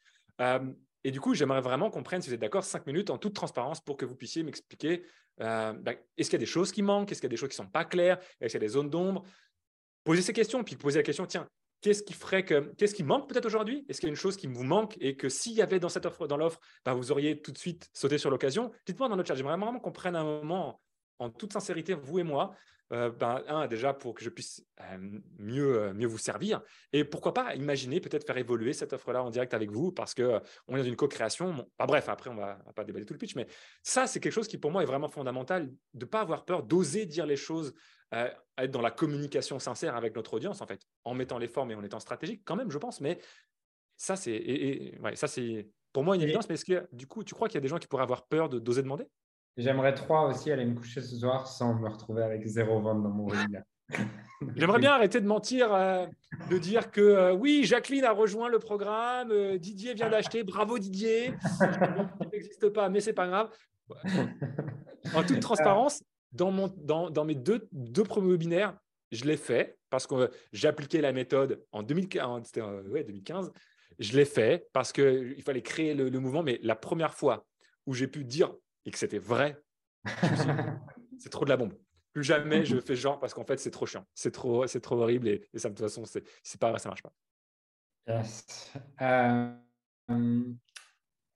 Et du coup, j'aimerais vraiment qu'on prenne, si vous êtes d'accord, cinq minutes en toute transparence pour que vous puissiez m'expliquer euh, ben, est-ce qu'il y a des choses qui manquent, est-ce qu'il y a des choses qui ne sont pas claires, est-ce qu'il y a des zones d'ombre? Posez ces questions, puis posez la question tiens, qu'est-ce qui ferait que qu'est-ce qui manque peut-être aujourd'hui? Est-ce qu'il y a une chose qui vous manque et que s'il y avait dans cette offre, dans l'offre, ben, vous auriez tout de suite sauté sur l'occasion? Dites-moi dans notre chat. J'aimerais vraiment qu'on prenne un moment en toute sincérité, vous et moi, euh, ben, un, déjà pour que je puisse euh, mieux, euh, mieux vous servir. Et pourquoi pas imaginer peut-être faire évoluer cette offre-là en direct avec vous parce qu'on on est dans une co-création. bref, après, on ne va pas déballer tout le pitch, mais ça, c'est quelque chose qui pour moi est vraiment fondamental de ne pas avoir peur, d'oser dire les choses, être dans la communication sincère avec notre audience, en fait, en mettant les formes et en étant stratégique quand même, je pense. Mais ça, c'est, et, ouais, ça, c'est pour moi une évidence, mais est-ce que du coup, tu crois qu'il y a des gens qui pourraient avoir peur de d'oser demander? J'aimerais trois aussi aller me coucher ce soir sans me retrouver avec zéro vente dans mon webinaire. J'aimerais bien arrêter de mentir, euh, de dire que euh, oui, Jacqueline a rejoint le programme, euh, Didier vient d'acheter, bravo Didier. Il n'existe pas, mais c'est pas grave. En toute transparence, dans, mon, dans, dans mes deux, deux premiers webinaires, je l'ai fait parce que j'ai appliqué la méthode en 2015. Ouais, 2015 je l'ai fait parce qu'il fallait créer le, mouvement, mais la première fois où j'ai pu dire et que c'était vrai, c'est trop de la bombe. Plus jamais je fais genre parce qu'en fait c'est trop chiant, c'est trop, c'est trop horrible et, ça de toute façon c'est, c'est pas vrai, ça marche pas. Euh,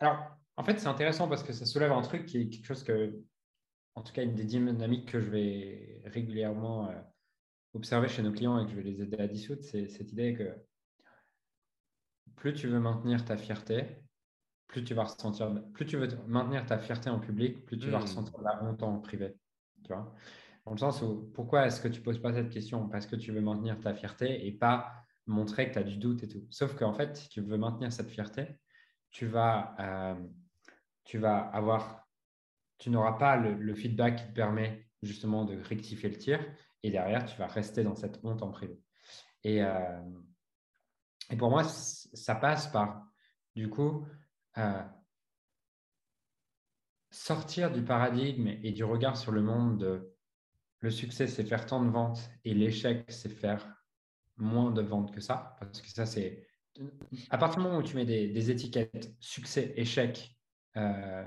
alors en fait c'est intéressant parce que ça soulève un truc qui est quelque chose que, en tout cas une des dynamiques que je vais régulièrement euh, observer chez nos clients et que je vais les aider à dissoudre, c'est cette idée que plus tu veux maintenir ta fierté, plus tu vas ressentir, plus tu veux maintenir ta fierté en public, plus tu vas hmm. ressentir la honte en privé. Tu vois dans le sens où, pourquoi est-ce que tu ne poses pas cette question? Parce que tu veux maintenir ta fierté et pas montrer que tu as du doute et tout. Sauf qu'en fait, si tu veux maintenir cette fierté, tu vas, euh, tu vas avoir, tu n'auras pas le, feedback qui te permet justement de rectifier le tir et derrière, tu vas rester dans cette honte en privé. Et, euh, et pour moi, ça passe par, du coup, euh, sortir du paradigme et du regard sur le monde de le succès, c'est faire tant de ventes et l'échec, c'est faire moins de ventes que ça. Parce que ça, c'est. À partir du moment où tu mets des, étiquettes succès, échec, euh,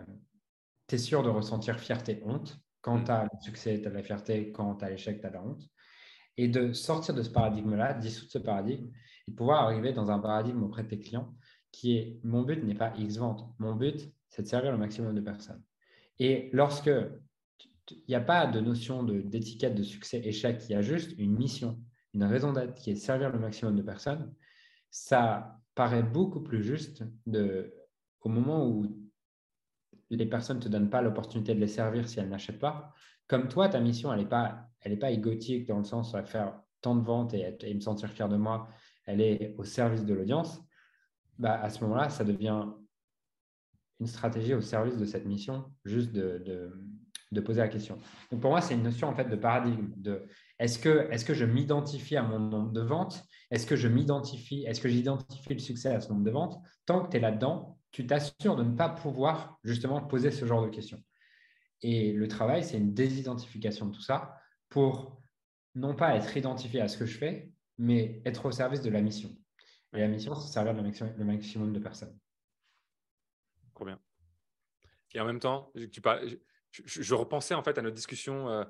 tu es sûr de ressentir fierté, honte. Quand mm. tu as le succès, tu as la fierté. Quand tu as l'échec, tu as la honte. Et de sortir de ce paradigme-là, dissoudre ce paradigme et de pouvoir arriver dans un paradigme auprès de tes clients qui est mon but n'est pas X vente. Mon but, c'est de servir le maximum de personnes. Et lorsque il n'y a pas de notion d'étiquette de, succès-échec, il y a juste une mission, une raison d'être qui est servir le maximum de personnes. Ça paraît beaucoup plus juste de, au moment où les personnes ne te donnent pas l'opportunité de les servir si elles n'achètent pas. Comme toi, ta mission, elle n'est pas, pas égotique dans le sens de faire tant de ventes et, et, me sentir fier de moi. Elle est au service de l'audience. Bah, à ce moment-là, ça devient une stratégie au service de cette mission, juste de, poser la question. Donc pour moi, c'est une notion en fait de paradigme. De est-ce que, est que je m'identifie à mon nombre de ventes? Est-ce que je m'identifie Est-ce que j'identifie le succès à ce nombre de ventes? Tant que tu es là-dedans, tu t'assures de ne pas pouvoir justement poser ce genre de questions. Et le travail, c'est une désidentification de tout ça pour non pas être identifié à ce que je fais, mais être au service de la mission. Et la mission, c'est servir le maximum, le maximum de personnes. Trop bien. Et en même temps, tu parles, je, repensais en fait à notre discussion euh,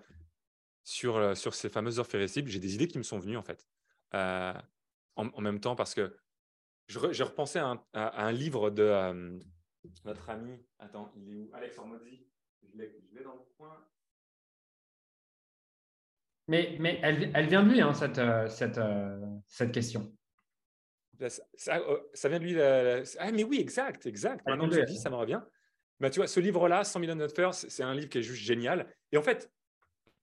sur, euh, sur ces fameuses offres irrésistibles. J'ai des idées qui me sont venues en fait. Euh, en, même temps parce que j'ai repensé à un, livre de notre ami. Attends, il est où? Alex Ormozzi. Je l'ai dans le coin. Mais, mais elle, elle vient de lui, hein, cette, cette, cette question. Ça, ça, vient de lui. Ah, mais oui, exact, exact. Maintenant que tu dis, ça me revient. Bah, tu vois, ce livre-là, 100 millions de notes c'est un livre qui est juste génial. Et en fait,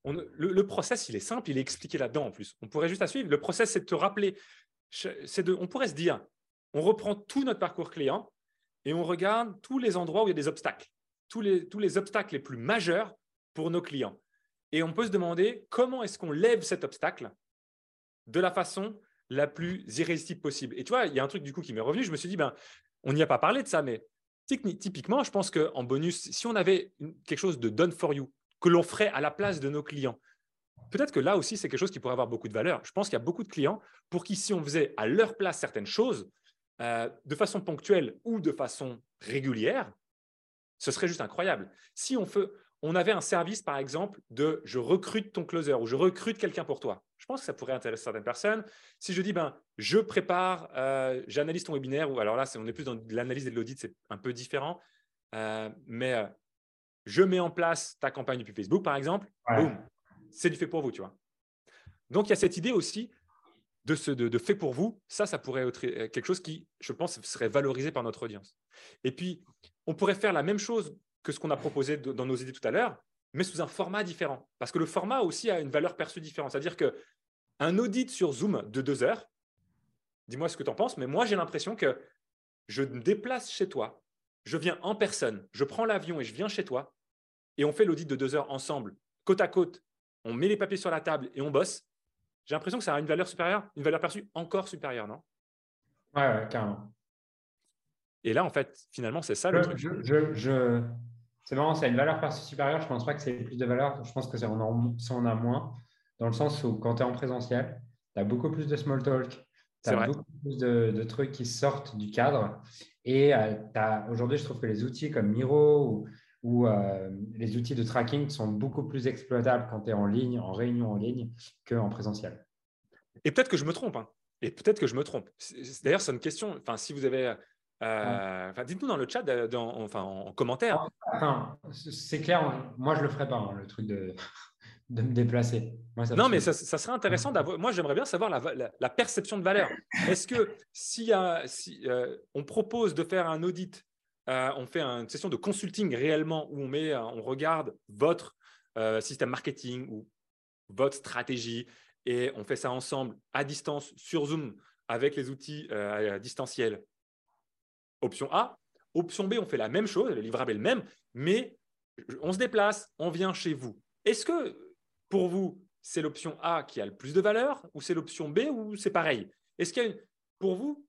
on, le, process, il est simple, il est expliqué là-dedans en plus. On pourrait juste à suivre. Le process, c'est de te rappeler. C'est de, on pourrait se dire, on reprend tout notre parcours client et on regarde tous les endroits où il y a des obstacles, tous les, tous les obstacles les plus majeurs pour nos clients. Et on peut se demander comment est-ce qu'on lève cet obstacle de la façon la plus irrésistible possible. Et tu vois, il y a un truc du coup qui m'est revenu. Je me suis dit, ben, on n'y a pas parlé de ça, mais Typiquement, je pense qu'en bonus, si on avait quelque chose de done for you, que l'on ferait à la place de nos clients, peut-être que là aussi, c'est quelque chose qui pourrait avoir beaucoup de valeur. Je pense qu'il y a beaucoup de clients pour qui, si on faisait à leur place certaines choses, euh, de façon ponctuelle ou de façon régulière, ce serait juste incroyable. Si on, fait, on avait un service, par exemple, de je recrute ton closer ou je recrute quelqu'un pour toi, je pense que ça pourrait intéresser certaines personnes. Si je dis, ben, je prépare, euh, j'analyse ton webinaire, ou alors là, on est plus dans l'analyse et de l'audit, c'est un peu différent, euh, mais euh, je mets en place ta campagne depuis Facebook, par exemple, boum, c'est du fait pour vous, tu vois. Donc, il y a cette idée aussi de, ce, de, fait pour vous. Ça, ça pourrait être quelque chose qui, je pense, serait valorisé par notre audience. Et puis, on pourrait faire la même chose que ce qu'on a proposé dans nos idées tout à l'heure, mais sous un format différent. Parce que le format aussi a une valeur perçue différente. C'est-à-dire que un audit sur Zoom de deux heures, dis-moi ce que tu en penses, mais moi j'ai l'impression que je me déplace chez toi, je viens en personne, je prends l'avion et je viens chez toi, et on fait l'audit de deux heures ensemble, côte à côte, on met les papiers sur la table et on bosse, j'ai l'impression que ça a une valeur supérieure, une valeur perçue encore supérieure, non? Ouais, ouais, carrément. Et là, en fait, finalement, c'est ça le truc. Je, C'est marrant, ça a une valeur perçue supérieure. Je ne pense pas que c'est plus de valeur. Je pense que on, on a moins, dans le sens où quand tu es en présentiel, tu as beaucoup plus de small talk, tu as beaucoup plus de, trucs qui sortent du cadre. Et euh, aujourd'hui, je trouve que les outils comme Miro ou, euh, les outils de tracking sont beaucoup plus exploitables quand tu es en ligne, en réunion en ligne, qu'en présentiel. Et peut-être que je me trompe. Hein. Et peut-être que je me trompe. D'ailleurs, c'est une question. Enfin, si vous avez euh, dites-nous dans le chat, dans, enfin, en commentaire. c'est clair, moi je le ferai pas, hein, le truc de, de me déplacer. non, mais ça, serait intéressant d'avoir. Moi, j'aimerais bien savoir la, perception de valeur. Est-ce que si, si euh, on propose de faire un audit, euh, on fait une session de consulting réellement où on met, on regarde votre système marketing ou votre stratégie et on fait ça ensemble à distance sur Zoom avec les outils distanciels Option A. Option B, on fait la même chose, le livrable est le même, mais on se déplace, on vient chez vous. Est-ce que pour vous, c'est l'option A qui a le plus de valeur ou c'est l'option B ou c'est pareil? Est-ce que pour vous,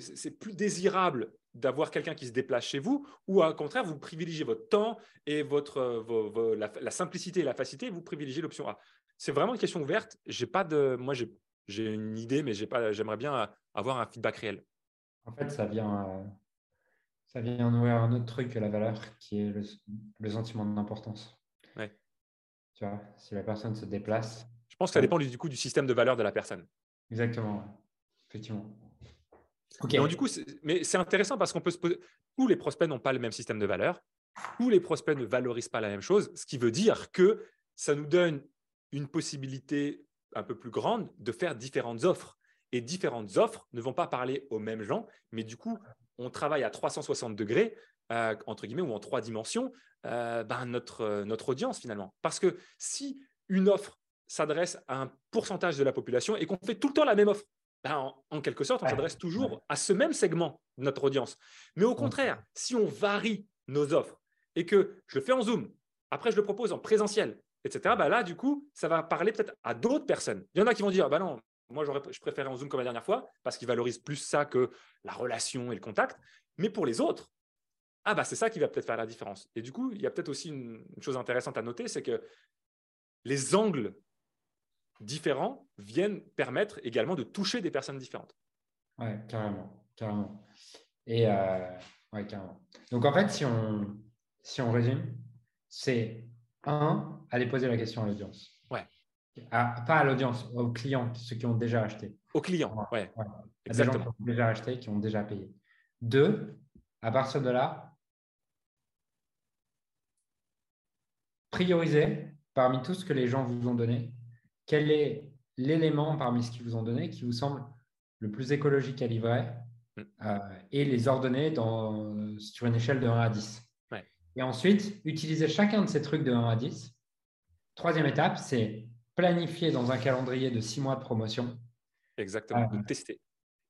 c'est plus désirable d'avoir quelqu'un qui se déplace chez vous ou au contraire, vous privilégiez votre temps et votre, la, simplicité et la facilité, vous privilégiez l'option A? C'est vraiment une question ouverte. J'ai pas de, moi, j'ai une idée, mais j'aimerais bien avoir un feedback réel. En fait, ça vient, euh, ça vient nourrir un autre truc que la valeur, qui est le, sentiment d'importance. Ouais. Tu vois, si la personne se déplace. Je pense que ça dépend du coup du système de valeur de la personne. Exactement, effectivement. Ok. du coup, mais c'est intéressant parce qu'on peut se poser. Tous les prospects n'ont pas le même système de valeur. Tous les prospects ne valorisent pas la même chose, ce qui veut dire que ça nous donne une possibilité un peu plus grande de faire différentes offres et différentes offres ne vont pas parler aux mêmes gens, mais du coup, on travaille à 360 degrés, euh, entre guillemets, ou en trois dimensions, euh, ben notre, euh, notre audience finalement. Parce que si une offre s'adresse à un pourcentage de la population et qu'on fait tout le temps la même offre, ben en, quelque sorte, on s'adresse toujours à ce même segment de notre audience. Mais au contraire, si on varie nos offres et que je le fais en Zoom, après je le propose en présentiel, etc., ben là, du coup, ça va parler peut-être à d'autres personnes. Il y en a qui vont dire, ben non, moi, je préférais en Zoom comme la dernière fois parce qu'il valorise plus ça que la relation et le contact. Mais pour les autres, ah bah c'est ça qui va peut-être faire la différence. Et du coup, il y a peut-être aussi une, chose intéressante à noter, c'est que les angles différents viennent permettre également de toucher des personnes différentes. Oui, carrément, carrément. Et euh, ouais, carrément. Donc en fait, si on, si on résume, c'est un, aller poser la question à l'audience pas à l'audience, aux clients, ceux qui ont déjà acheté. Aux clients, oui. Ouais. Exactement. Des gens qui ont déjà acheté, qui ont déjà payé. Deux, à partir de là, priorisez parmi tout ce que les gens vous ont donné, quel est l'élément parmi ce qu'ils vous ont donné qui vous semble le plus écologique à livrer mm. euh, et les ordonner dans, sur une échelle de 1 à 10. Et ensuite, utilisez chacun de ces trucs de 1 à 10. Troisième étape, c'est planifier dans un calendrier de six mois de promotion. Exactement, de euh, tester.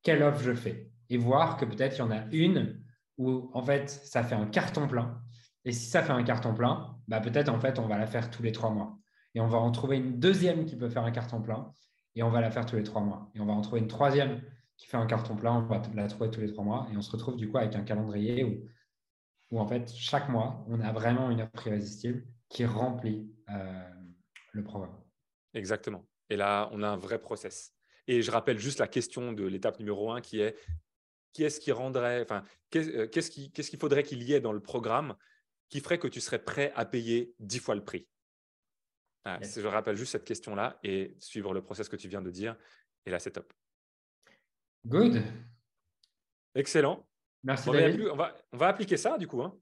Quelle offre je fais et voir que peut-être il y en a une où en fait ça fait un carton plein. Et si ça fait un carton plein, bah, peut-être en fait on va la faire tous les trois mois. Et on va en trouver une deuxième qui peut faire un carton plein et on va la faire tous les trois mois. Et on va en trouver une troisième qui fait un carton plein, on va la trouver tous les trois mois. Et on se retrouve du coup avec un calendrier où, où en fait chaque mois on a vraiment une offre irrésistible qui remplit euh, le programme. Exactement. Et là, on a un vrai process. Et je rappelle juste la question de l'étape numéro un qui est qui est-ce qui rendrait, enfin, euh, qu'est-ce qu'il faudrait qu'il y ait dans le programme qui ferait que tu serais prêt à payer dix fois le prix? Je rappelle juste cette question-là et suivre le process que tu viens de dire. Et là, c'est top. Good. Excellent. Merci. On, va, on, va, appliquer ça du coup. Hein.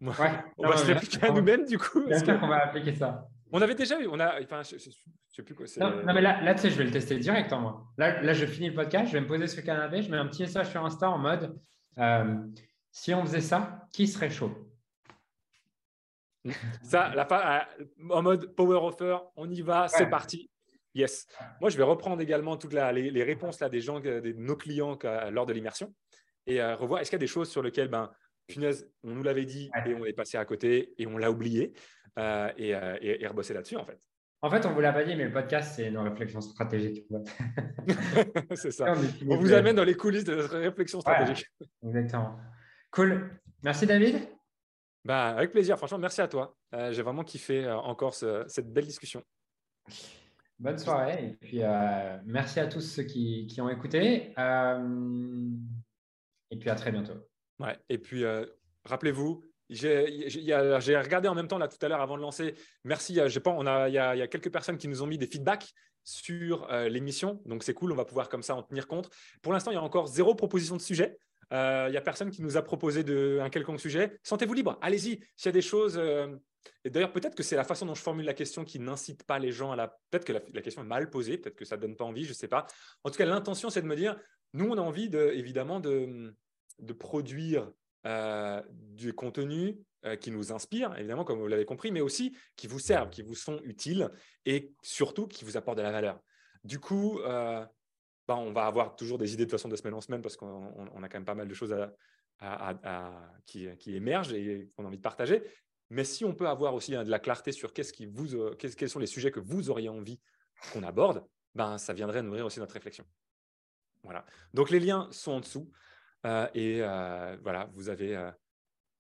on va se l'appliquer à nous-mêmes du coup. J'espère qu'on va appliquer ça. On avait déjà eu, on a, enfin, je, sais plus quoi. Non, non, mais là, là tu sais, je vais le tester direct en moi. Là, là, je finis le podcast, je vais me poser sur le canapé, je mets un petit message sur Insta en mode euh, si on faisait ça, qui serait chaud? Ça, la euh, en mode power offer, on y va, c'est parti. Yes. Moi, je vais reprendre également toutes les, réponses là, des gens, de nos clients lors de l'immersion et euh, revoir est-ce qu'il y a des choses sur lesquelles ben, punaise, on nous l'avait dit et on est passé à côté et on l'a oublié? Euh, et, euh, et, rebosser là-dessus en fait. En fait, on ne vous l'a pas dit, mais le podcast, c'est nos réflexions stratégiques. c'est ça. On, vous amène dans les coulisses de notre réflexion stratégique. exactement. Cool. Merci David. Bah, avec plaisir. Franchement, merci à toi. Euh, j'ai vraiment kiffé encore cette belle discussion. Bonne soirée. Et puis, merci à tous ceux qui, qui ont écouté. et puis, à très bientôt. Ouais. Et puis, rappelez-vous, j'ai regardé en même temps là tout à l'heure avant de lancer. Merci. A, il y, a, quelques personnes qui nous ont mis des feedbacks sur euh, l'émission, donc c'est cool. On va pouvoir comme ça en tenir compte. Pour l'instant, il y a encore zéro proposition de sujet. Euh, il n'y a personne qui nous a proposé un quelconque sujet. Sentez-vous libre. Allez-y. S'il y a des choses. et d'ailleurs, peut-être que c'est la façon dont je formule la question qui n'incite pas les gens à la. Peut-être que la, question est mal posée. Peut-être que ça ne donne pas envie. Je ne sais pas. En tout cas, l'intention, c'est de me dire nous, on a envie de, évidemment de de produire euh, du contenu euh, qui nous inspire, évidemment, comme vous l'avez compris, mais aussi qui vous servent, qui vous sont utiles et surtout qui vous apportent de la valeur. Du coup, euh, bah, on va avoir toujours des idées de façon de semaine en semaine parce qu'on a quand même pas mal de choses à, qui, émergent et qu'on a envie de partager. Mais si on peut avoir aussi hein, de la clarté sur qu'est-ce qui vous, quels sont les sujets que vous auriez envie qu'on aborde, ben, ça viendrait nourrir aussi notre réflexion. Voilà. Donc les liens sont en dessous. Euh, et euh, voilà, vous avez euh,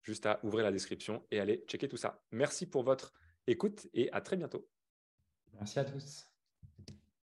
juste à ouvrir la description et aller checker tout ça. Merci pour votre écoute et à très bientôt. Merci à tous.